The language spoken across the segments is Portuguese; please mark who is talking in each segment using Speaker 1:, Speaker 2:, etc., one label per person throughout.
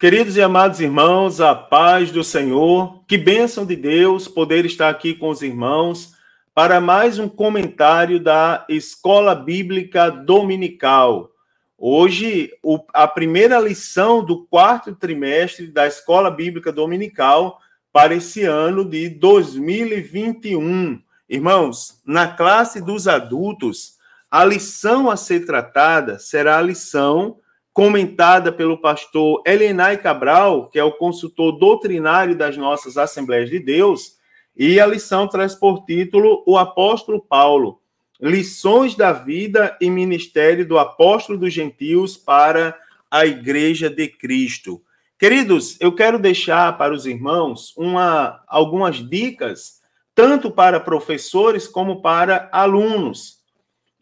Speaker 1: Queridos e amados irmãos, a paz do Senhor, que bênção de Deus poder estar aqui com os irmãos para mais um comentário da Escola Bíblica Dominical. Hoje, a primeira lição do quarto trimestre da Escola Bíblica Dominical para esse ano de 2021. Irmãos, na classe dos adultos, a lição a ser tratada será a lição comentada pelo pastor Elenai Cabral, que é o consultor doutrinário das nossas Assembleias de Deus, e a lição traz por título O Apóstolo Paulo, Lições da Vida e Ministério do Apóstolo dos Gentios para a Igreja de Cristo. Queridos, eu quero deixar para os irmãos uma, algumas dicas, tanto para professores como para alunos.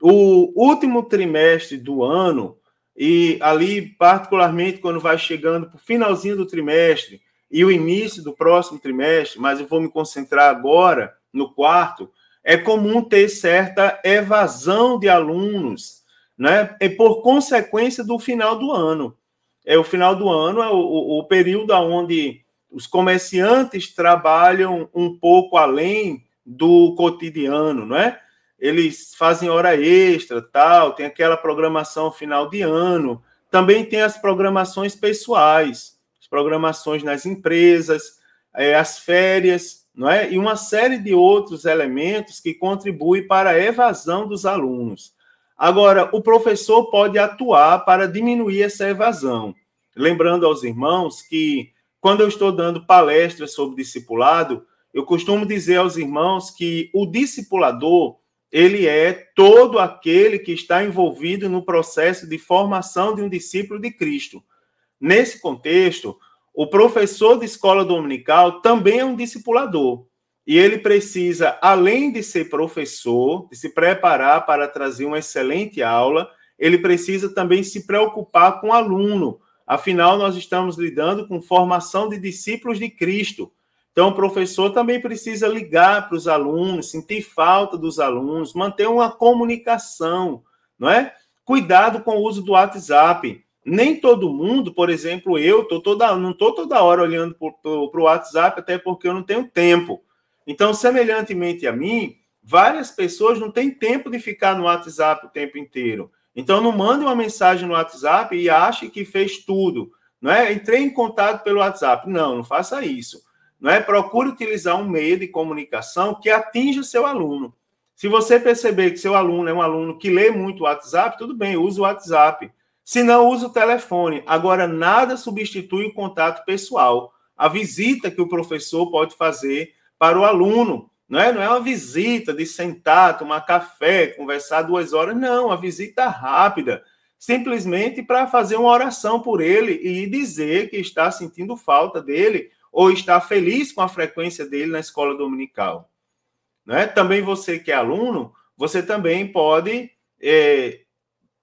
Speaker 1: O último trimestre do ano e ali, particularmente, quando vai chegando para o finalzinho do trimestre e o início do próximo trimestre, mas eu vou me concentrar agora no quarto, é comum ter certa evasão de alunos, né? E por consequência do final do ano. É o final do ano, é o, o, o período onde os comerciantes trabalham um pouco além do cotidiano, não é? Eles fazem hora extra, tal, tem aquela programação final de ano. Também tem as programações pessoais, as programações nas empresas, é, as férias, não é? E uma série de outros elementos que contribuem para a evasão dos alunos. Agora, o professor pode atuar para diminuir essa evasão. Lembrando aos irmãos que, quando eu estou dando palestras sobre discipulado, eu costumo dizer aos irmãos que o discipulador ele é todo aquele que está envolvido no processo de formação de um discípulo de Cristo. Nesse contexto, o professor de escola dominical também é um discipulador. E ele precisa, além de ser professor, de se preparar para trazer uma excelente aula, ele precisa também se preocupar com o aluno. Afinal, nós estamos lidando com formação de discípulos de Cristo. Então, o professor também precisa ligar para os alunos, sentir falta dos alunos, manter uma comunicação, não é? Cuidado com o uso do WhatsApp. Nem todo mundo, por exemplo, eu tô toda, não estou toda hora olhando para o WhatsApp, até porque eu não tenho tempo. Então, semelhantemente a mim, várias pessoas não têm tempo de ficar no WhatsApp o tempo inteiro. Então, não mande uma mensagem no WhatsApp e ache que fez tudo. Não é? Entrei em contato pelo WhatsApp. Não, não faça isso não é? Procure utilizar um meio de comunicação que atinja seu aluno. Se você perceber que seu aluno é um aluno que lê muito o WhatsApp, tudo bem, use o WhatsApp. Se não, use o telefone. Agora, nada substitui o contato pessoal. A visita que o professor pode fazer para o aluno. Não é, não é uma visita de sentar, tomar café, conversar duas horas. Não, a visita rápida. Simplesmente para fazer uma oração por ele e dizer que está sentindo falta dele ou está feliz com a frequência dele na escola dominical. Né? Também você que é aluno, você também pode é,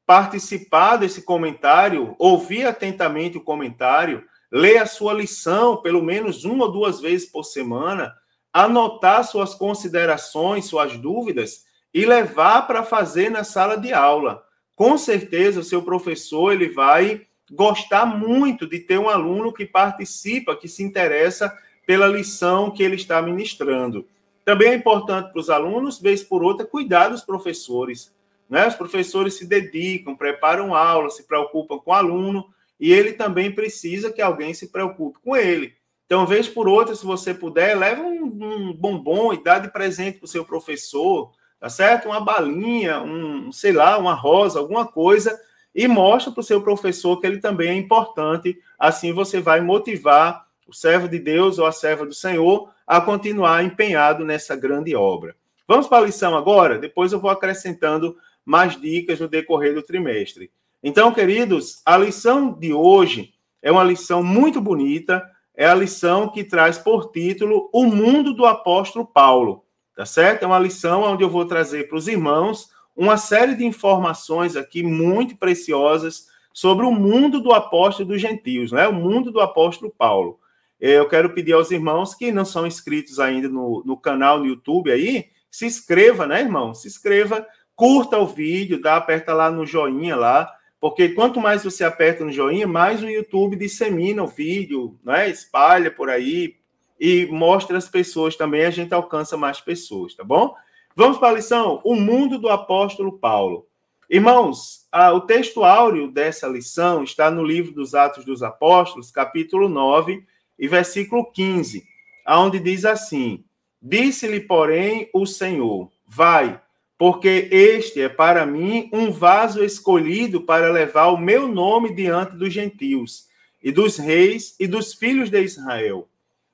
Speaker 1: participar desse comentário, ouvir atentamente o comentário, ler a sua lição pelo menos uma ou duas vezes por semana, anotar suas considerações, suas dúvidas e levar para fazer na sala de aula. Com certeza, o seu professor ele vai gostar muito de ter um aluno que participa, que se interessa pela lição que ele está ministrando. Também é importante para os alunos, vez por outra, cuidar dos professores. Né? Os professores se dedicam, preparam aula, se preocupam com o aluno, e ele também precisa que alguém se preocupe com ele. Então, vez por outra, se você puder, leva um, um bombom e dá de presente para o seu professor, tá certo? Uma balinha, um, sei lá, uma rosa, alguma coisa e mostra para o seu professor que ele também é importante. Assim você vai motivar o servo de Deus ou a serva do Senhor a continuar empenhado nessa grande obra. Vamos para a lição agora? Depois eu vou acrescentando mais dicas no decorrer do trimestre. Então, queridos, a lição de hoje é uma lição muito bonita, é a lição que traz por título O Mundo do Apóstolo Paulo, tá certo? É uma lição onde eu vou trazer para os irmãos uma série de informações aqui muito preciosas sobre o mundo do apóstolo dos gentios, né? o mundo do apóstolo Paulo. Eu quero pedir aos irmãos que não são inscritos ainda no, no canal no YouTube aí, se inscreva, né, irmão? Se inscreva, curta o vídeo, dá, aperta lá no joinha lá, Porque quanto mais você aperta no joinha, mais o YouTube dissemina o vídeo, né? espalha por aí e mostra as pessoas também, a gente alcança mais pessoas, tá bom? Vamos para a lição: O mundo do apóstolo Paulo. Irmãos, a, o texto áureo dessa lição está no livro dos Atos dos Apóstolos, capítulo 9 e versículo 15, aonde diz assim: Disse-lhe, porém, o Senhor: Vai, porque este é para mim um vaso escolhido para levar o meu nome diante dos gentios e dos reis e dos filhos de Israel.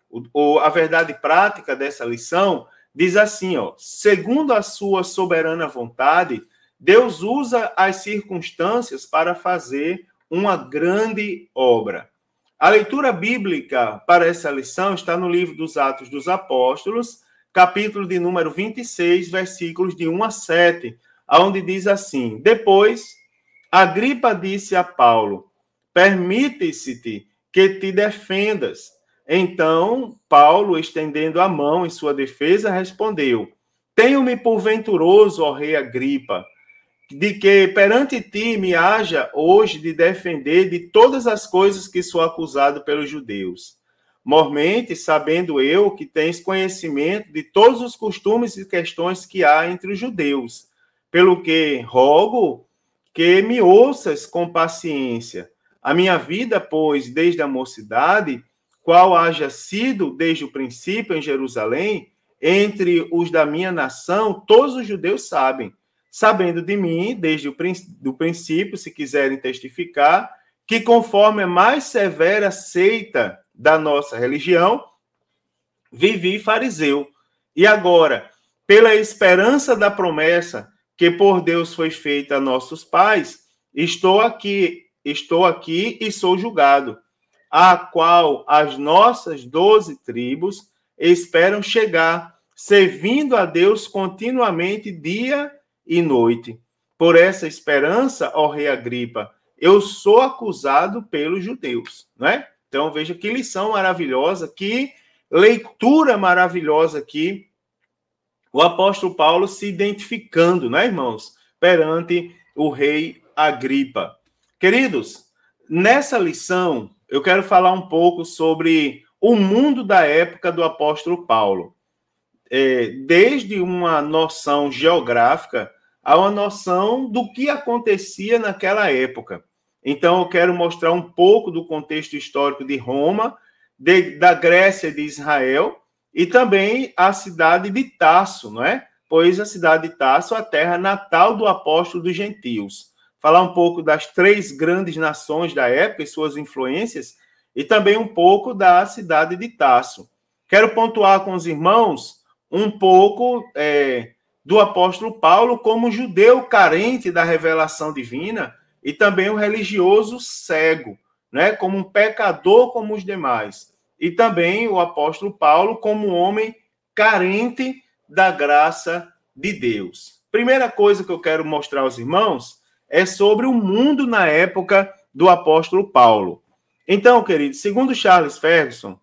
Speaker 1: O, o, a verdade prática dessa lição diz assim, ó, segundo a sua soberana vontade, Deus usa as circunstâncias para fazer uma grande obra. A leitura bíblica para essa lição está no livro dos Atos dos Apóstolos, capítulo de número 26, versículos de 1 a 7, onde diz assim: Depois, Agripa disse a Paulo: Permite-se-te que te defendas. Então, Paulo, estendendo a mão em sua defesa, respondeu: Tenho-me por venturoso, ó rei Agripa, de que perante ti me haja hoje de defender de todas as coisas que sou acusado pelos judeus. Mormente, sabendo eu que tens conhecimento de todos os costumes e questões que há entre os judeus, pelo que rogo que me ouças com paciência. A minha vida, pois, desde a mocidade, qual haja sido desde o princípio em Jerusalém, entre os da minha nação, todos os judeus sabem, sabendo de mim, desde o do princípio, se quiserem testificar, que conforme a mais severa seita da nossa religião, vivi fariseu. E agora, pela esperança da promessa que por Deus foi feita a nossos pais, estou aqui, estou aqui e sou julgado, a qual as nossas doze tribos esperam chegar, servindo a Deus continuamente dia e noite. Por essa esperança, ó rei Agripa, eu sou acusado pelos judeus, não é? Então, veja que lição maravilhosa, que leitura maravilhosa aqui, o apóstolo Paulo se identificando, né, irmãos, perante o rei Agripa. Queridos, nessa lição, eu quero falar um pouco sobre o mundo da época do apóstolo Paulo. É, desde uma noção geográfica a uma noção do que acontecia naquela época. Então, eu quero mostrar um pouco do contexto histórico de Roma, de, da Grécia de Israel e também a cidade de Tasso, não é? Pois a cidade de Tasso é a terra natal do apóstolo dos gentios. Falar um pouco das três grandes nações da época e suas influências, e também um pouco da cidade de Tasso. Quero pontuar com os irmãos um pouco é, do apóstolo Paulo como judeu carente da revelação divina e também o religioso cego, né, como um pecador como os demais. E também o apóstolo Paulo como um homem carente da graça de Deus. Primeira coisa que eu quero mostrar aos irmãos é sobre o mundo na época do apóstolo Paulo. Então, querido, segundo Charles Ferguson,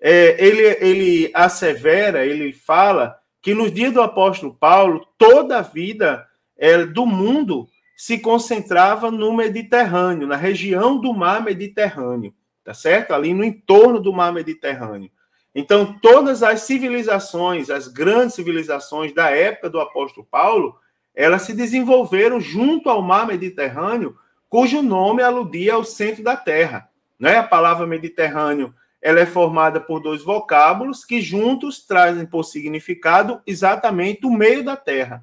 Speaker 1: é, ele, ele assevera, ele fala que nos dias do apóstolo Paulo, toda a vida é, do mundo se concentrava no Mediterrâneo, na região do mar Mediterrâneo, tá certo? Ali no entorno do mar Mediterrâneo. Então, todas as civilizações, as grandes civilizações da época do apóstolo Paulo, elas se desenvolveram junto ao mar Mediterrâneo, cujo nome aludia ao centro da Terra. Né? A palavra Mediterrâneo ela é formada por dois vocábulos que juntos trazem por significado exatamente o meio da Terra.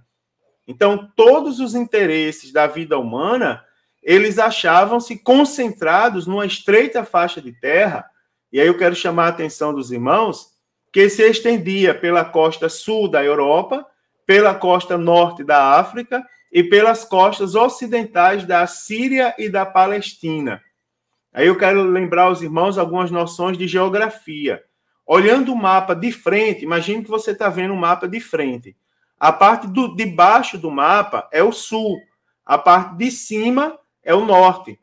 Speaker 1: Então, todos os interesses da vida humana, eles achavam-se concentrados numa estreita faixa de terra, e aí eu quero chamar a atenção dos irmãos, que se estendia pela costa sul da Europa, pela costa norte da África e pelas costas ocidentais da Síria e da Palestina. Aí eu quero lembrar aos irmãos algumas noções de geografia. Olhando o mapa de frente, imagine que você está vendo o mapa de frente. A parte do, de baixo do mapa é o sul, a parte de cima é o norte.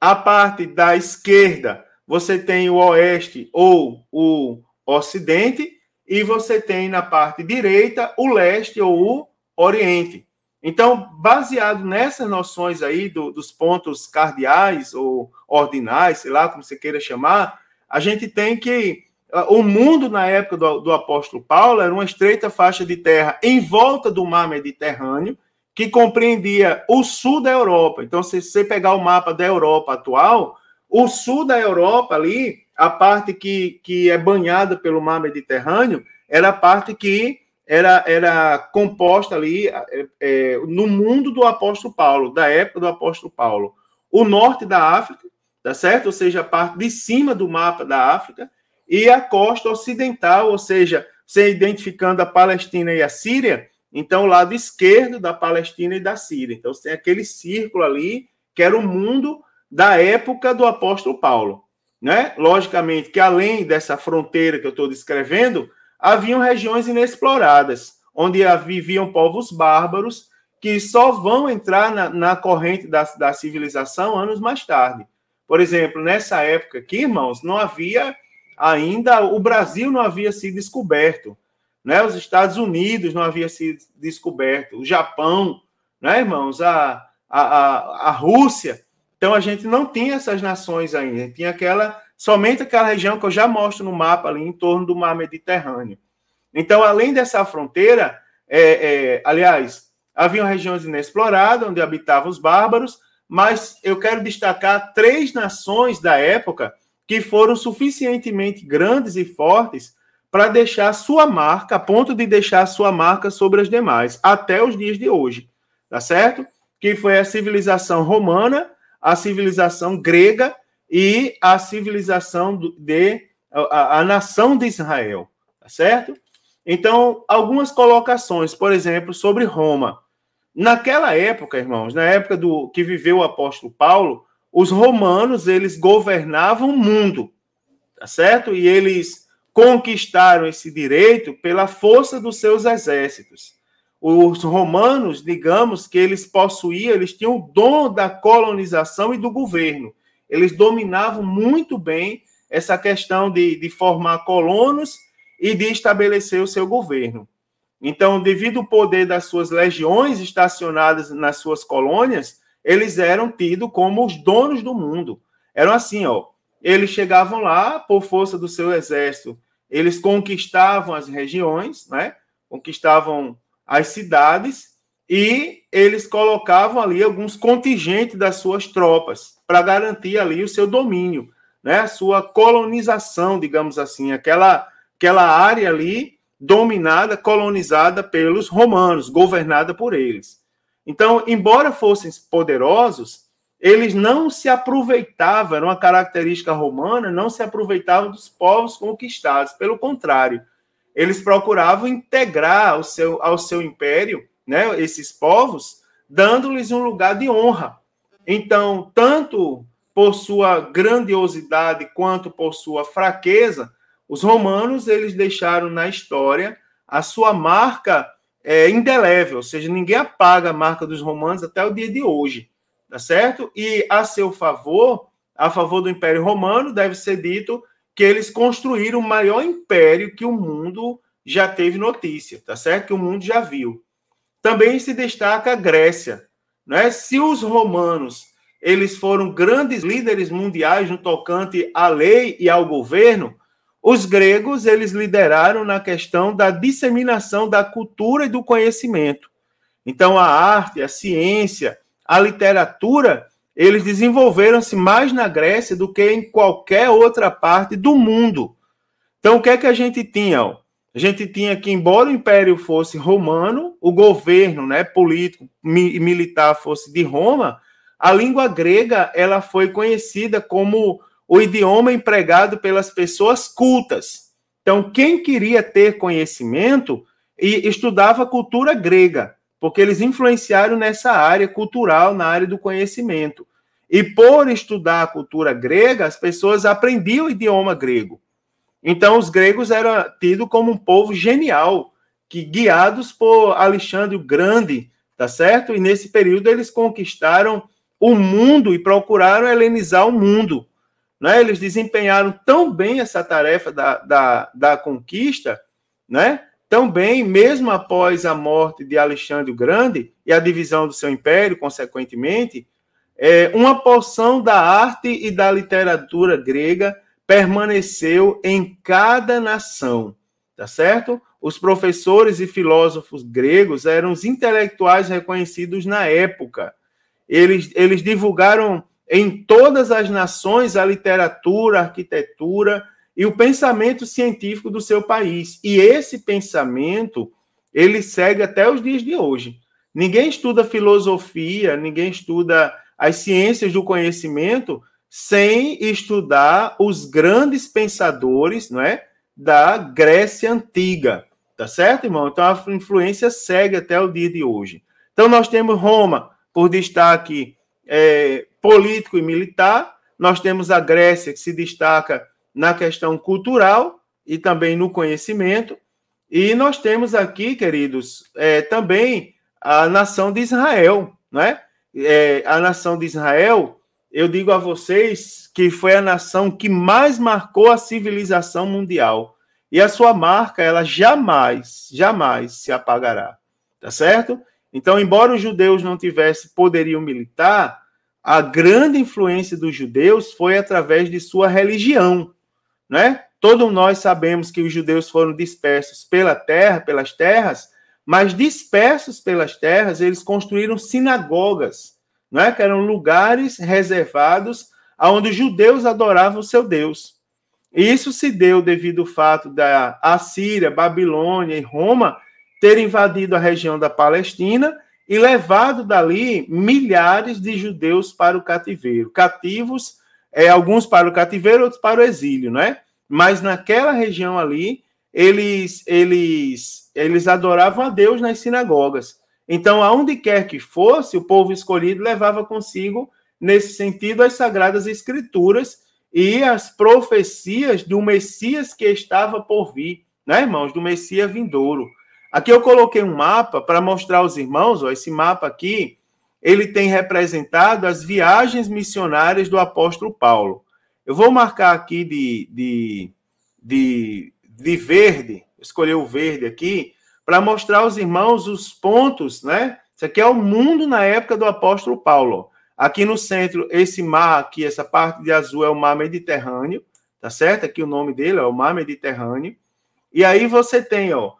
Speaker 1: A parte da esquerda, você tem o oeste ou o ocidente, e você tem na parte direita o leste ou o oriente. Então, baseado nessas noções aí do, dos pontos cardeais ou ordinais, sei lá como você queira chamar, a gente tem que o mundo na época do, do apóstolo Paulo era uma estreita faixa de terra em volta do mar Mediterrâneo, que compreendia o sul da Europa. Então, se você pegar o mapa da Europa atual, o sul da Europa ali, a parte que, que é banhada pelo mar Mediterrâneo, era a parte que era, era composta ali é, é, no mundo do apóstolo Paulo, da época do apóstolo Paulo. O norte da África, tá certo? Ou seja, a parte de cima do mapa da África, e a costa ocidental, ou seja, você identificando a Palestina e a Síria, então o lado esquerdo da Palestina e da Síria. Então você tem aquele círculo ali, que era o mundo da época do apóstolo Paulo. Né? Logicamente que além dessa fronteira que eu estou descrevendo, haviam regiões inexploradas, onde viviam povos bárbaros que só vão entrar na, na corrente da, da civilização anos mais tarde. Por exemplo, nessa época aqui, irmãos, não havia ainda, o Brasil não havia sido descoberto, né? os Estados Unidos não havia sido descoberto, o Japão, né, irmãos? A, a, a, a Rússia. Então a gente não tinha essas nações ainda, tinha aquela somente aquela região que eu já mostro no mapa ali em torno do mar Mediterrâneo. Então, além dessa fronteira, é, é, aliás, haviam regiões inexploradas onde habitavam os bárbaros, mas eu quero destacar três nações da época que foram suficientemente grandes e fortes para deixar sua marca, a ponto de deixar sua marca sobre as demais, até os dias de hoje, tá certo? Que foi a civilização romana, a civilização grega e a civilização de a, a nação de Israel, tá certo? Então, algumas colocações, por exemplo, sobre Roma. Naquela época, irmãos, na época do que viveu o apóstolo Paulo, os romanos eles governavam o mundo, tá certo? E eles conquistaram esse direito pela força dos seus exércitos. Os romanos, digamos que eles possuíam, eles tinham o dom da colonização e do governo eles dominavam muito bem essa questão de, de formar colonos e de estabelecer o seu governo. Então, devido ao poder das suas legiões estacionadas nas suas colônias, eles eram tidos como os donos do mundo. Eram assim, ó. Eles chegavam lá por força do seu exército, eles conquistavam as regiões, né? Conquistavam as cidades e eles colocavam ali alguns contingentes das suas tropas para garantir ali o seu domínio, né? A sua colonização, digamos assim, aquela aquela área ali dominada, colonizada pelos romanos, governada por eles. Então, embora fossem poderosos, eles não se aproveitavam, era uma característica romana, não se aproveitavam dos povos conquistados, pelo contrário, eles procuravam integrar ao seu, ao seu império né, esses povos, dando-lhes um lugar de honra. Então, tanto por sua grandiosidade quanto por sua fraqueza, os romanos eles deixaram na história a sua marca é, indelével, ou seja, ninguém apaga a marca dos romanos até o dia de hoje, tá certo? E a seu favor, a favor do Império Romano, deve ser dito que eles construíram o maior império que o mundo já teve notícia, tá certo? Que o mundo já viu. Também se destaca a Grécia. Né? Se os romanos eles foram grandes líderes mundiais no tocante à lei e ao governo, os gregos eles lideraram na questão da disseminação da cultura e do conhecimento. Então a arte, a ciência, a literatura, eles desenvolveram-se mais na Grécia do que em qualquer outra parte do mundo. Então o que é que a gente tinha? A gente tinha que, embora o império fosse romano, o governo né, político e militar fosse de Roma, a língua grega ela foi conhecida como o idioma empregado pelas pessoas cultas. Então, quem queria ter conhecimento e estudava cultura grega, porque eles influenciaram nessa área cultural, na área do conhecimento. E por estudar a cultura grega, as pessoas aprendiam o idioma grego. Então, os gregos eram tidos como um povo genial, que guiados por Alexandre o Grande, tá certo? E nesse período eles conquistaram o mundo e procuraram helenizar o mundo. Né? Eles desempenharam tão bem essa tarefa da, da, da conquista, né? Também, mesmo após a morte de Alexandre o Grande e a divisão do seu império, consequentemente, é, uma porção da arte e da literatura grega permaneceu em cada nação, tá certo? Os professores e filósofos gregos eram os intelectuais reconhecidos na época. Eles, eles divulgaram em todas as nações a literatura, a arquitetura e o pensamento científico do seu país. E esse pensamento, ele segue até os dias de hoje. Ninguém estuda filosofia, ninguém estuda as ciências do conhecimento sem estudar os grandes pensadores, não é, da Grécia antiga, tá certo, irmão? Então a influência segue até o dia de hoje. Então nós temos Roma por destaque é, político e militar, nós temos a Grécia que se destaca na questão cultural e também no conhecimento. E nós temos aqui, queridos, é, também a nação de Israel, não é? é? A nação de Israel, eu digo a vocês que foi a nação que mais marcou a civilização mundial. E a sua marca, ela jamais, jamais se apagará. Tá certo? Então, embora os judeus não tivessem poderio militar, a grande influência dos judeus foi através de sua religião né? Todos nós sabemos que os judeus foram dispersos pela terra, pelas terras, mas dispersos pelas terras, eles construíram sinagogas, né? que eram lugares reservados aonde os judeus adoravam o seu Deus. E isso se deu devido ao fato da Assíria, Babilônia e Roma ter invadido a região da Palestina e levado dali milhares de judeus para o cativeiro, cativos é, alguns para o cativeiro, outros para o exílio, não é? Mas naquela região ali, eles, eles, eles adoravam a Deus nas sinagogas. Então, aonde quer que fosse, o povo escolhido levava consigo, nesse sentido, as sagradas escrituras e as profecias do Messias que estava por vir, né, irmãos? Do Messias vindouro. Aqui eu coloquei um mapa para mostrar aos irmãos, ó, esse mapa aqui, ele tem representado as viagens missionárias do apóstolo Paulo. Eu vou marcar aqui de, de, de, de verde, escolher o verde aqui, para mostrar aos irmãos os pontos, né? Isso aqui é o mundo na época do apóstolo Paulo. Aqui no centro, esse mar aqui, essa parte de azul é o mar Mediterrâneo, tá certo? Aqui o nome dele é o mar Mediterrâneo. E aí você tem, ó,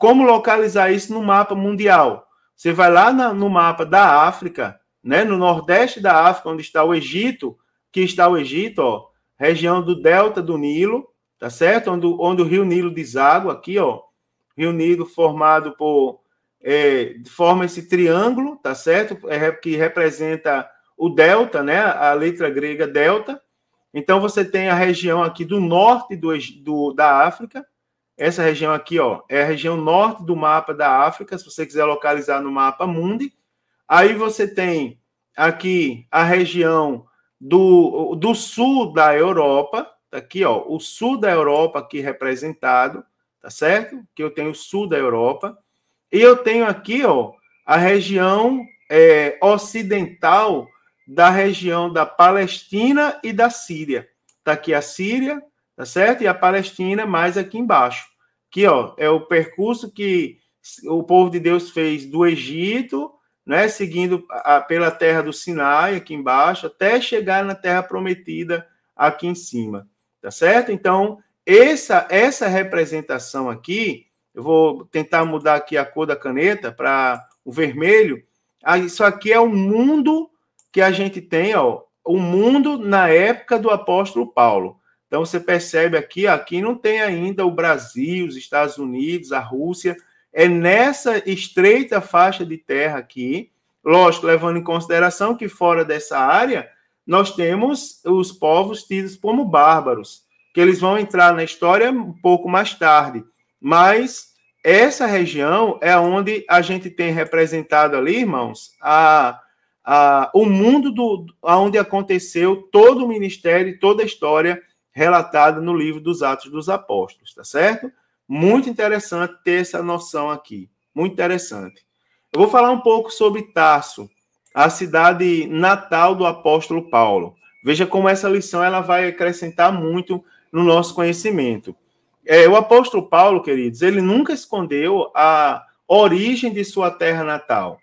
Speaker 1: como localizar isso no mapa mundial. Você vai lá na, no mapa da África, né, no nordeste da África, onde está o Egito, que está o Egito, ó, região do delta do Nilo, tá certo? Onde, onde o rio Nilo deságua, aqui, ó, rio Nilo formado por, é, forma esse triângulo, tá certo? É, que representa o delta, né, a letra grega delta. Então, você tem a região aqui do norte do, do da África, essa região aqui, ó, é a região norte do mapa da África, se você quiser localizar no mapa mundi. Aí você tem aqui a região do, do sul da Europa, tá aqui, ó, o sul da Europa aqui representado, tá certo? Que eu tenho o sul da Europa. E eu tenho aqui, ó, a região é, ocidental da região da Palestina e da Síria. Tá aqui a Síria, tá certo? E a Palestina mais aqui embaixo. Aqui, ó, é o percurso que o povo de Deus fez do Egito, né, seguindo a, pela terra do Sinai, aqui embaixo, até chegar na terra prometida aqui em cima. Tá certo? Então, essa, essa representação aqui, eu vou tentar mudar aqui a cor da caneta para o vermelho. Ah, isso aqui é o mundo que a gente tem, ó, o mundo na época do apóstolo Paulo. Então você percebe aqui, aqui não tem ainda o Brasil, os Estados Unidos, a Rússia. É nessa estreita faixa de terra aqui, lógico, levando em consideração que fora dessa área nós temos os povos tidos como bárbaros, que eles vão entrar na história um pouco mais tarde. Mas essa região é onde a gente tem representado ali, irmãos, a, a, o mundo do, onde aconteceu todo o ministério, toda a história relatada no livro dos Atos dos Apóstolos, tá certo? Muito interessante ter essa noção aqui. Muito interessante. Eu vou falar um pouco sobre Tarso, a cidade natal do apóstolo Paulo. Veja como essa lição ela vai acrescentar muito no nosso conhecimento. é, o apóstolo Paulo, queridos, ele nunca escondeu a origem de sua terra natal.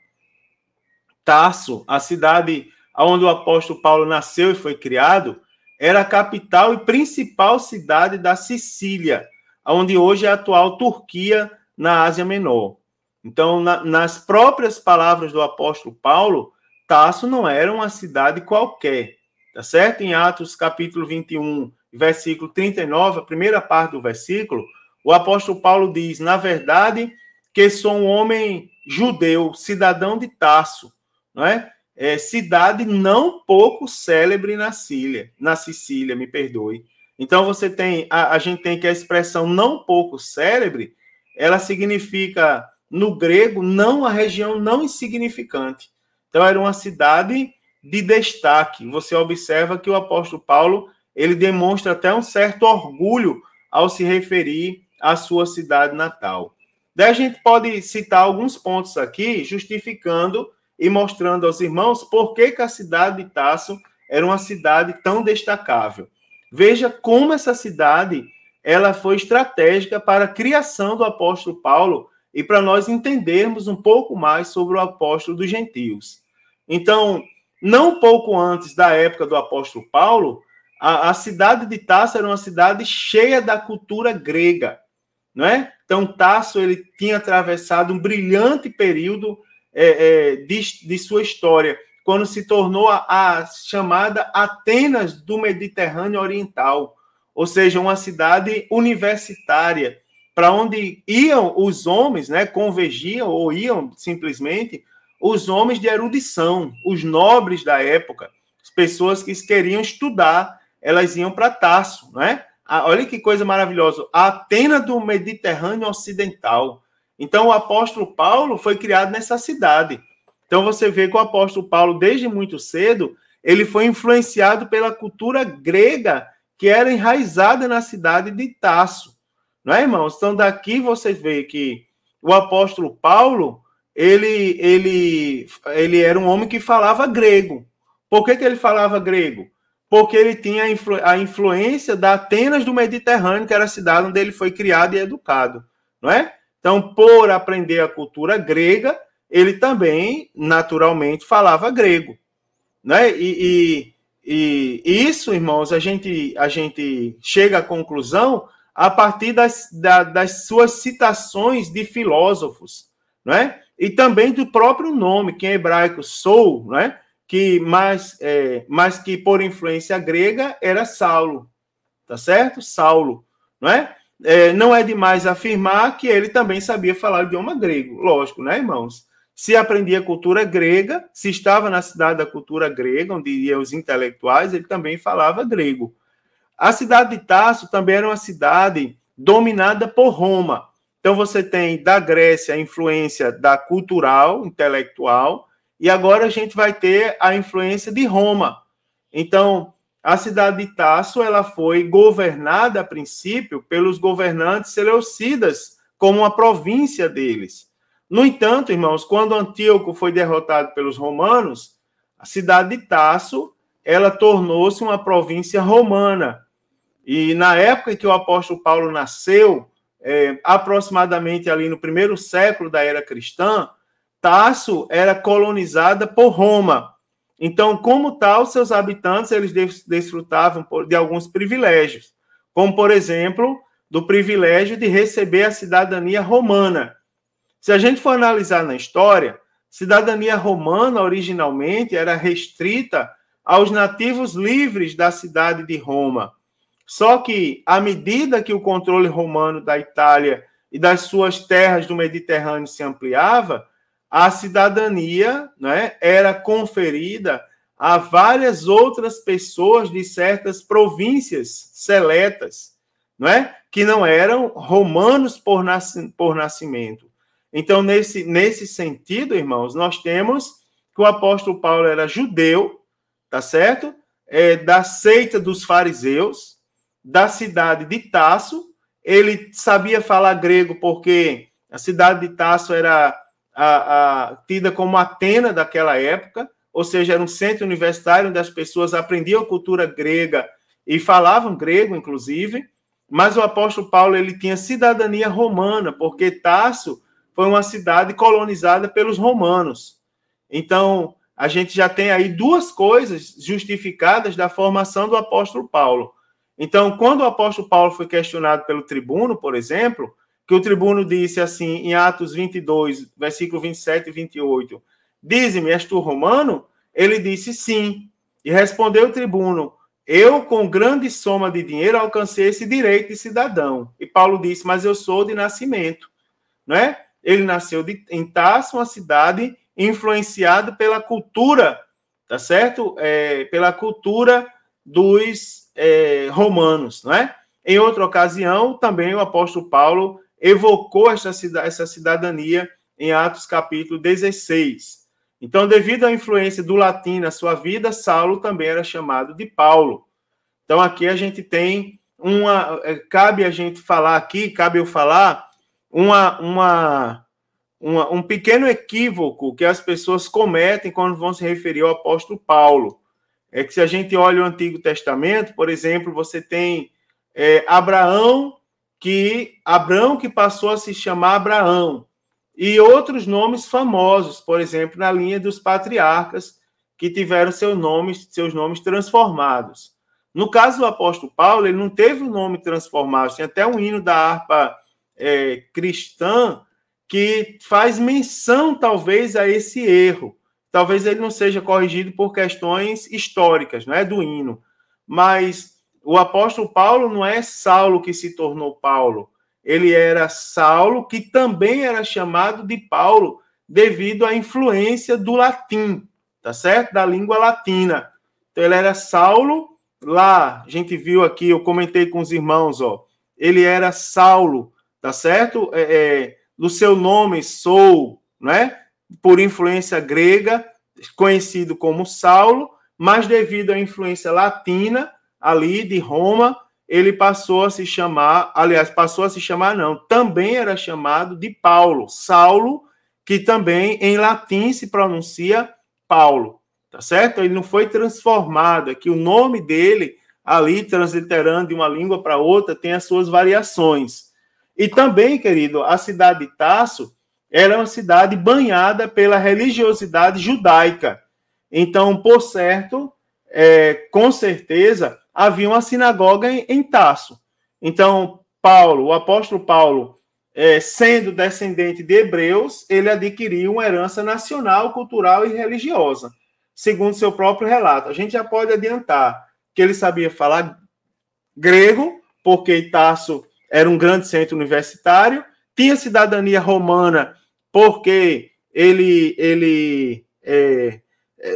Speaker 1: Tarso, a cidade onde o apóstolo Paulo nasceu e foi criado, era a capital e principal cidade da Sicília, onde hoje é a atual Turquia, na Ásia Menor. Então, na, nas próprias palavras do apóstolo Paulo, Tarso não era uma cidade qualquer, tá certo? Em Atos capítulo 21, versículo 39, a primeira parte do versículo, o apóstolo Paulo diz: Na verdade, que sou um homem judeu, cidadão de Tarso, não é? É cidade não pouco célebre na Síria, na Sicília, me perdoe. Então você tem, a, a gente tem que a expressão não pouco célebre, ela significa no grego não a região não insignificante. Então era uma cidade de destaque. Você observa que o apóstolo Paulo ele demonstra até um certo orgulho ao se referir à sua cidade natal. Daí a gente pode citar alguns pontos aqui, justificando e mostrando aos irmãos por que, que a cidade de Tasso era uma cidade tão destacável. Veja como essa cidade ela foi estratégica para a criação do apóstolo Paulo e para nós entendermos um pouco mais sobre o apóstolo dos gentios. Então, não pouco antes da época do apóstolo Paulo, a, a cidade de Tasso era uma cidade cheia da cultura grega, não é? Então, Tasso ele tinha atravessado um brilhante período é, é, de, de, sua história, quando se tornou a, a chamada Atenas do Mediterrâneo Oriental, ou seja, uma cidade universitária, para onde iam os homens, né, convergiam ou iam simplesmente os homens de erudição, os nobres da época, as pessoas que queriam estudar elas iam para Tarso, né? Olha que coisa maravilhosa. A Atena do Mediterrâneo Ocidental. Então, o apóstolo Paulo foi criado nessa cidade. Então, você vê que o apóstolo Paulo, desde muito cedo, ele foi influenciado pela cultura grega que era enraizada na cidade de Tarso. Não é, irmãos? Então, daqui você vê que o apóstolo Paulo, ele, ele, ele era um homem que falava grego. Por que, que ele falava grego? porque ele tinha influ a, influência da Atenas do Mediterrâneo, que era a cidade onde ele foi criado e educado, não é? Então, por aprender a cultura grega, ele também, naturalmente, falava grego, né? E, e, e isso, irmãos, a gente, a gente chega à conclusão a partir das, da, das suas citações de filósofos, não é? E também do próprio nome, que em hebraico sou, não é? que mais, é, mais que por influência grega era Saulo, tá certo? Saulo, não é? É? Não é demais afirmar que ele também sabia falar o idioma grego, lógico, né, irmãos? Se aprendia cultura grega, se estava na cidade da cultura grega, onde iam os intelectuais, ele também falava grego. A cidade de Tarso também era uma cidade dominada por Roma. Então você tem da Grécia a influência da cultural, intelectual, e agora a gente vai ter a influência de Roma. Então, a cidade de Tasso ela foi governada a princípio pelos governantes seleucidas como uma província deles. No entanto, irmãos, quando Antíoco foi derrotado pelos romanos, a cidade de Tasso ela tornou-se uma província romana. E na época que o apóstolo Paulo nasceu, é, aproximadamente ali no primeiro século da era cristã, Tarso era colonizada por Roma. Então, como tal, seus habitantes eles desfrutavam de alguns privilégios, como por exemplo, do privilégio de receber a cidadania romana. Se a gente for analisar na história, cidadania romana originalmente era restrita aos nativos livres da cidade de Roma. Só que, à medida que o controle romano da Itália e das suas terras do Mediterrâneo se ampliava, a cidadania né, era conferida a várias outras pessoas de certas províncias seletas, não é? que não eram romanos por, nasc por nascimento. Então, nesse, nesse sentido, irmãos, nós temos que o apóstolo Paulo era judeu, tá certo? É, da seita dos fariseus, da cidade de Tasso. Ele sabia falar grego porque a cidade de Tasso era a, a, tida como Atena daquela época, ou seja, era um centro universitário onde as pessoas aprendiam cultura grega e falavam grego, inclusive. mas o apóstolo Paulo ele tinha cidadania romana, porque Tarso foi uma cidade colonizada pelos romanos. Então, a gente já tem aí duas coisas justificadas da formação do apóstolo Paulo. Então, quando o apóstolo Paulo foi questionado pelo tribuno, por exemplo, que o tribuno disse assim, em Atos 22, versículo 27 e 28, Dize-me, és tu romano? Ele disse sim. E respondeu o tribuno, eu, com grande soma de dinheiro, alcancei esse direito de cidadão. E Paulo disse, mas eu sou de nascimento. Não é? Ele nasceu de, em Tarso, uma cidade influenciada pela cultura, tá certo? É, pela cultura dos é, romanos, não é? Em outra ocasião, também o apóstolo Paulo evocou essa, essa cidadania em Atos capítulo 16. Então, devido à influência do latim na sua vida, Saulo também era chamado de Paulo. Então, aqui a gente tem uma. É, cabe a gente falar aqui, cabe eu falar, uma, uma, uma, um pequeno equívoco que as pessoas cometem quando vão se referir ao apóstolo Paulo. É que se a gente olha o Antigo Testamento, por exemplo, você tem é, Abraão, que Abraão que passou a se chamar Abraão e outros nomes famosos, por exemplo, na linha dos patriarcas que tiveram seus nomes, seus nomes transformados. No caso do apóstolo Paulo, ele não teve o nome transformado, tem até um hino da harpa é, cristã que faz menção, talvez, a esse erro. Talvez ele não seja corrigido por questões históricas, não é do hino. Mas o apóstolo Paulo não é Saulo que se tornou Paulo ele era Saulo, que também era chamado de Paulo, devido à influência do latim, tá certo? Da língua latina. Então, ele era Saulo, lá, a gente viu aqui, eu comentei com os irmãos, ó, ele era Saulo, tá certo? É, é, do seu nome, Sou, né? Por influência grega, conhecido como Saulo, mas devido à influência latina, ali de Roma, ele passou a se chamar, aliás, passou a se chamar, não, também era chamado de Paulo, Saulo, que também em latim se pronuncia Paulo, tá certo? Ele não foi transformado, é que o nome dele, ali, transliterando de uma língua para outra, tem as suas variações. E também, querido, a cidade de Tasso era uma cidade banhada pela religiosidade judaica. Então, por certo, é, com certeza, havia uma sinagoga em, em Tasso. Então, Paulo, o apóstolo Paulo, é, sendo descendente de hebreus, ele adquiriu uma herança nacional, cultural e religiosa, segundo seu próprio relato. A gente já pode adiantar que ele sabia falar grego, porque Tasso era um grande centro universitário, tinha cidadania romana, porque ele, ele é,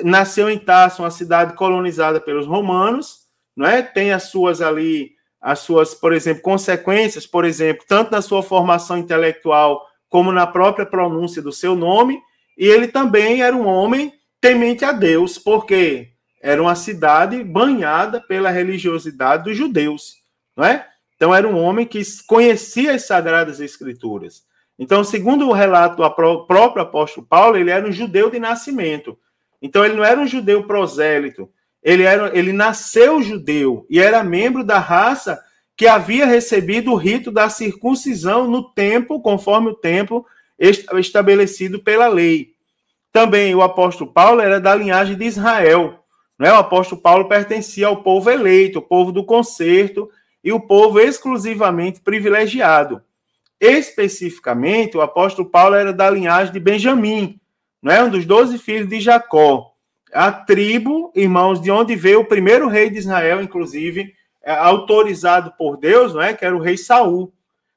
Speaker 1: nasceu em Tasso, uma cidade colonizada pelos romanos, não é? Tem as suas ali, as suas, por exemplo, consequências, por exemplo, tanto na sua formação intelectual como na própria pronúncia do seu nome, e ele também era um homem temente a Deus, porque era uma cidade banhada pela religiosidade dos judeus, não é? Então era um homem que conhecia as sagradas escrituras. Então, segundo o relato do próprio apóstolo Paulo, ele era um judeu de nascimento. Então ele não era um judeu prosélito, ele, era, ele nasceu judeu e era membro da raça que havia recebido o rito da circuncisão no tempo, conforme o tempo estabelecido pela lei. Também o apóstolo Paulo era da linhagem de Israel. Né? O apóstolo Paulo pertencia ao povo eleito, o povo do concerto e o povo exclusivamente privilegiado. Especificamente, o apóstolo Paulo era da linhagem de Benjamim, não é? um dos doze filhos de Jacó a tribo, irmãos, de onde veio o primeiro rei de Israel, inclusive, é, autorizado por Deus, não é? Que era o rei Saul.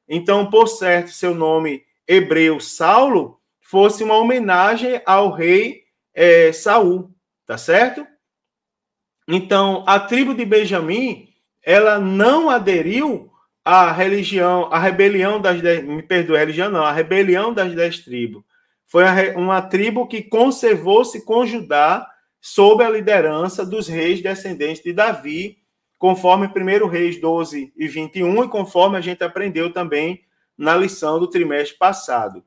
Speaker 1: Então, por certo, seu nome hebreu Saulo fosse uma homenagem ao rei é, Saul, tá certo? Então, a tribo de Benjamim, ela não aderiu à religião, à rebelião das dez, me perdoe, religião não, a rebelião das dez tribos. Foi uma tribo que conservou-se com Judá sob a liderança dos reis descendentes de Davi, conforme 1 Reis 12 e 21, e conforme a gente aprendeu também na lição do trimestre passado.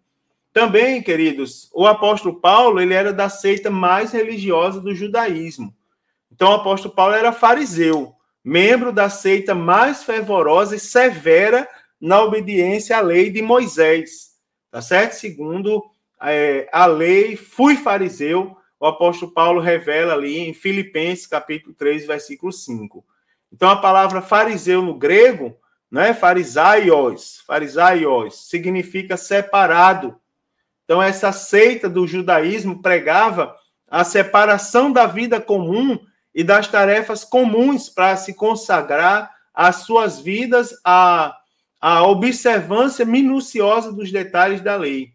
Speaker 1: Também, queridos, o apóstolo Paulo ele era da seita mais religiosa do judaísmo. Então, o apóstolo Paulo era fariseu, membro da seita mais fervorosa e severa na obediência à lei de Moisés, tá certo? Segundo é, a lei, fui fariseu, o apóstolo Paulo revela ali em Filipenses, capítulo 3, versículo 5. Então, a palavra fariseu no grego, né, farisaios, farisaios, significa separado. Então, essa seita do judaísmo pregava a separação da vida comum e das tarefas comuns para se consagrar as suas vidas à, à observância minuciosa dos detalhes da lei.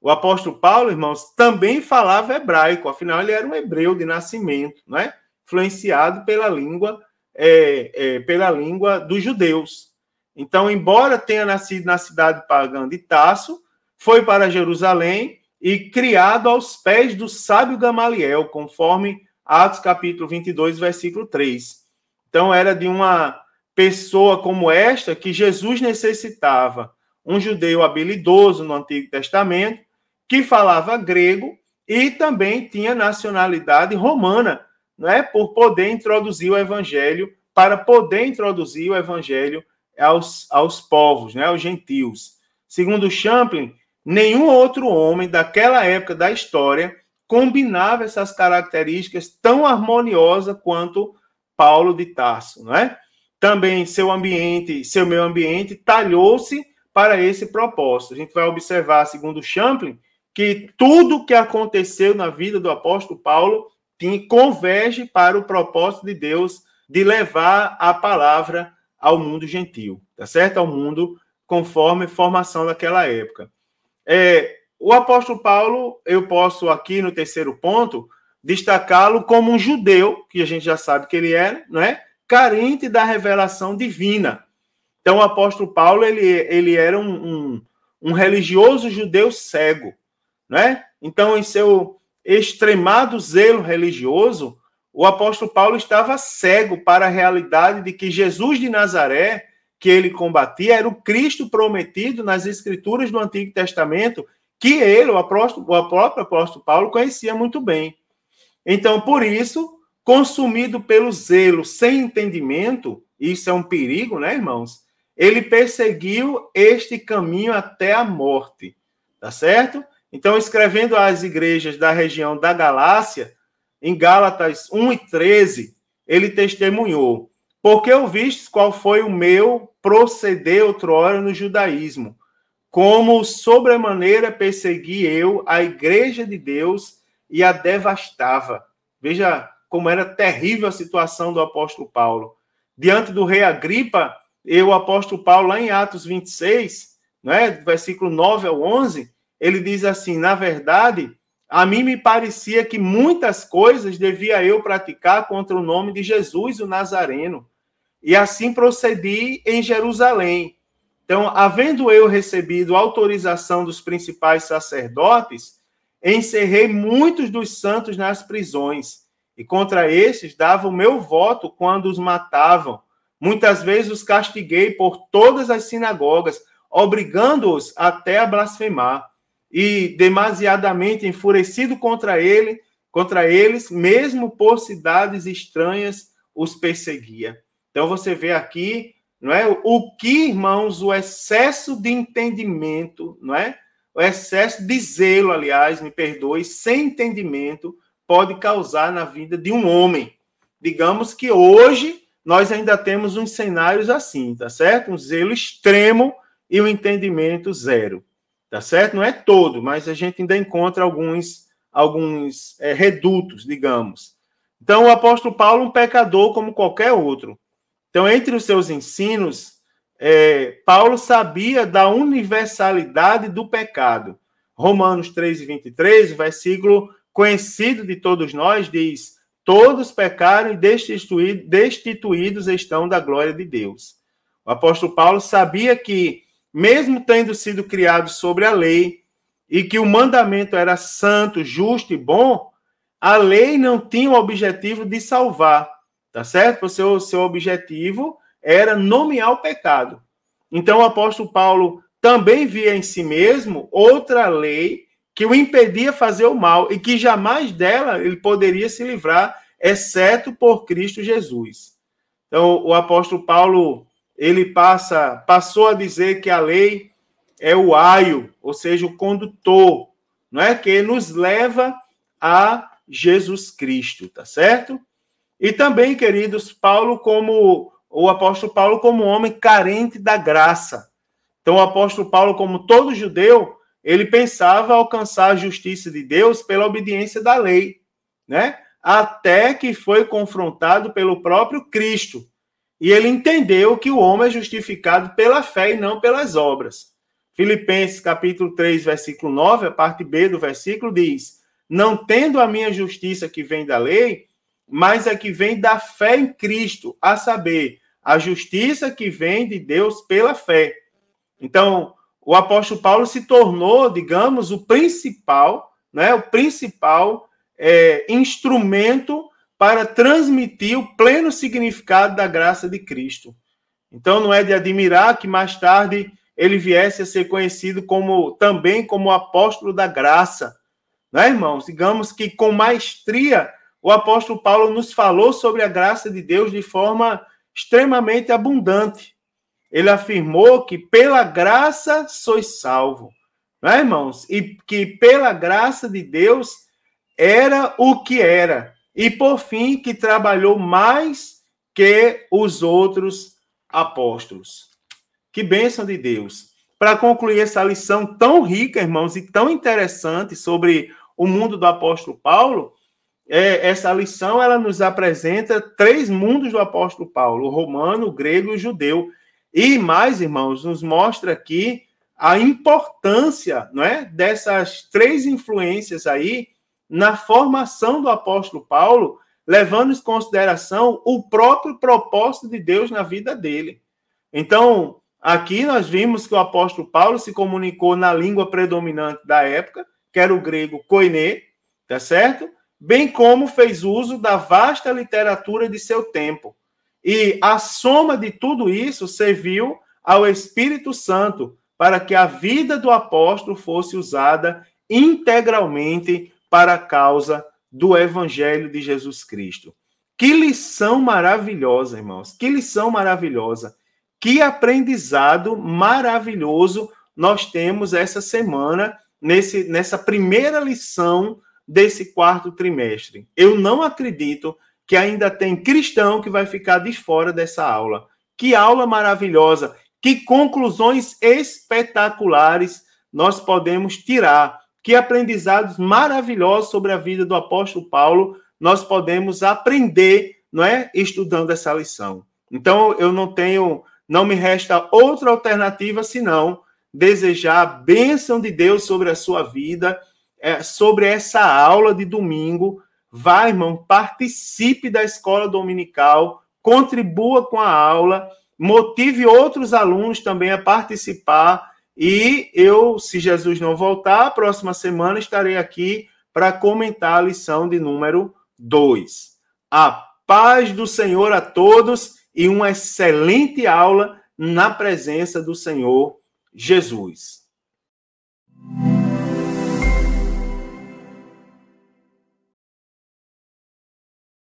Speaker 1: O apóstolo Paulo, irmãos, também falava hebraico, afinal, ele era um hebreu de nascimento, né? influenciado pela língua, é, é, pela língua dos judeus. Então, embora tenha nascido na cidade pagã de Tasso, foi para Jerusalém e criado aos pés do sábio Gamaliel, conforme Atos capítulo 22, versículo 3. Então, era de uma pessoa como esta que Jesus necessitava, um judeu habilidoso no Antigo Testamento, que falava grego e também tinha nacionalidade romana, não é? Por poder introduzir o evangelho, para poder introduzir o evangelho aos, aos povos, né? aos gentios. Segundo Champlin, nenhum outro homem daquela época da história combinava essas características tão harmoniosa quanto Paulo de Tarso, não é? Também seu ambiente, seu meio ambiente talhou-se para esse propósito. A gente vai observar, segundo Champlin, que tudo que aconteceu na vida do apóstolo Paulo converge para o propósito de Deus de levar a palavra ao mundo gentil, tá certo? Ao mundo conforme formação daquela época. É, o apóstolo Paulo, eu posso aqui no terceiro ponto destacá-lo como um judeu, que a gente já sabe que ele era, não é? Carente da revelação divina. Então, o apóstolo Paulo, ele, ele era um, um, um religioso judeu cego né? Então, em seu extremado zelo religioso, o apóstolo Paulo estava cego para a realidade de que Jesus de Nazaré, que ele combatia, era o Cristo prometido nas escrituras do Antigo Testamento, que ele, o, apóstolo, o próprio apóstolo Paulo, conhecia muito bem. Então, por isso, consumido pelo zelo sem entendimento, isso é um perigo, né, irmãos? Ele perseguiu este caminho até a morte, tá certo? Então, escrevendo às igrejas da região da Galácia, em Gálatas 1 e 13, ele testemunhou: Porque ouvistes qual foi o meu proceder outrora no judaísmo, como sobremaneira persegui eu a igreja de Deus e a devastava. Veja como era terrível a situação do apóstolo Paulo. Diante do rei Agripa, eu, o apóstolo Paulo, lá em Atos 26, né, versículo 9 ao 11, ele diz assim: na verdade, a mim me parecia que muitas coisas devia eu praticar contra o nome de Jesus, o Nazareno. E assim procedi em Jerusalém. Então, havendo eu recebido autorização dos principais sacerdotes, encerrei muitos dos santos nas prisões, e contra estes dava o meu voto quando os matavam. Muitas vezes os castiguei por todas as sinagogas, obrigando-os até a blasfemar e demasiadamente enfurecido contra ele, contra eles, mesmo por cidades estranhas os perseguia. Então você vê aqui, não é? O que, irmãos, o excesso de entendimento, não é? O excesso de zelo, aliás, me perdoe, sem entendimento pode causar na vida de um homem. Digamos que hoje nós ainda temos uns cenários assim, tá certo? Um zelo extremo e um entendimento zero tá certo? Não é todo, mas a gente ainda encontra alguns, alguns é, redutos, digamos. Então, o apóstolo Paulo, um pecador como qualquer outro. Então, entre os seus ensinos, é, Paulo sabia da universalidade do pecado. Romanos 3, 23, versículo conhecido de todos nós, diz: Todos pecaram e destituídos estão da glória de Deus. O apóstolo Paulo sabia que mesmo tendo sido criado sobre a lei, e que o mandamento era santo, justo e bom, a lei não tinha o objetivo de salvar, tá certo? O seu, seu objetivo era nomear o pecado. Então o apóstolo Paulo também via em si mesmo outra lei que o impedia fazer o mal e que jamais dela ele poderia se livrar, exceto por Cristo Jesus. Então, o apóstolo Paulo, ele passa, passou a dizer que a lei é o aio, ou seja, o condutor, não é que nos leva a Jesus Cristo, tá certo? E também, queridos, Paulo como o apóstolo Paulo como homem carente da graça. Então, o apóstolo Paulo, como todo judeu, ele pensava alcançar a justiça de Deus pela obediência da lei, né? Até que foi confrontado pelo próprio Cristo. E ele entendeu que o homem é justificado pela fé e não pelas obras. Filipenses capítulo 3, versículo 9, a parte B do versículo diz: "Não tendo a minha justiça que vem da lei, mas a que vem da fé em Cristo, a saber, a justiça que vem de Deus pela fé." Então, o apóstolo Paulo se tornou, digamos, o principal, né, o principal é, instrumento para transmitir o pleno significado da graça de Cristo. Então, não é de admirar que mais tarde ele viesse a ser conhecido como também como apóstolo da graça, né, irmãos? Digamos que com maestria o apóstolo Paulo nos falou sobre a graça de Deus de forma extremamente abundante ele afirmou que pela graça sois salvo. Não é, irmãos? E que pela graça de Deus era o que era. E por fim, que trabalhou mais que os outros apóstolos. Que bênção de Deus. Para concluir essa lição tão rica, irmãos, e tão interessante sobre o mundo do apóstolo Paulo, é, essa lição ela nos apresenta três mundos do apóstolo Paulo: o romano, o grego e o judeu. E mais, irmãos, nos mostra aqui a importância não é, dessas três influências aí na formação do apóstolo Paulo, levando em consideração o próprio propósito de Deus na vida dele. Então, aqui nós vimos que o apóstolo Paulo se comunicou na língua predominante da época, que era o grego koiné, tá certo? Bem como fez uso da vasta literatura de seu tempo. E a soma de tudo isso serviu ao Espírito Santo para que a vida do apóstolo fosse usada integralmente para a causa do Evangelho de Jesus Cristo. Que lição maravilhosa, irmãos! Que lição maravilhosa! Que aprendizado maravilhoso nós temos essa semana, nesse, nessa primeira lição desse quarto trimestre. Eu não acredito que ainda tem cristão que vai ficar de fora dessa aula. Que aula maravilhosa! Que conclusões espetaculares nós podemos tirar! Que aprendizados maravilhosos sobre a vida do apóstolo Paulo nós podemos aprender, não é, estudando essa lição. Então eu não tenho, não me resta outra alternativa senão desejar a bênção de Deus sobre a sua vida, é, sobre essa aula de domingo Vá, irmão, participe da escola dominical, contribua com a aula, motive outros alunos também a participar. E eu, se Jesus não voltar, a próxima semana estarei aqui para comentar a lição de número 2. A paz do Senhor a todos e uma excelente aula na presença do Senhor Jesus.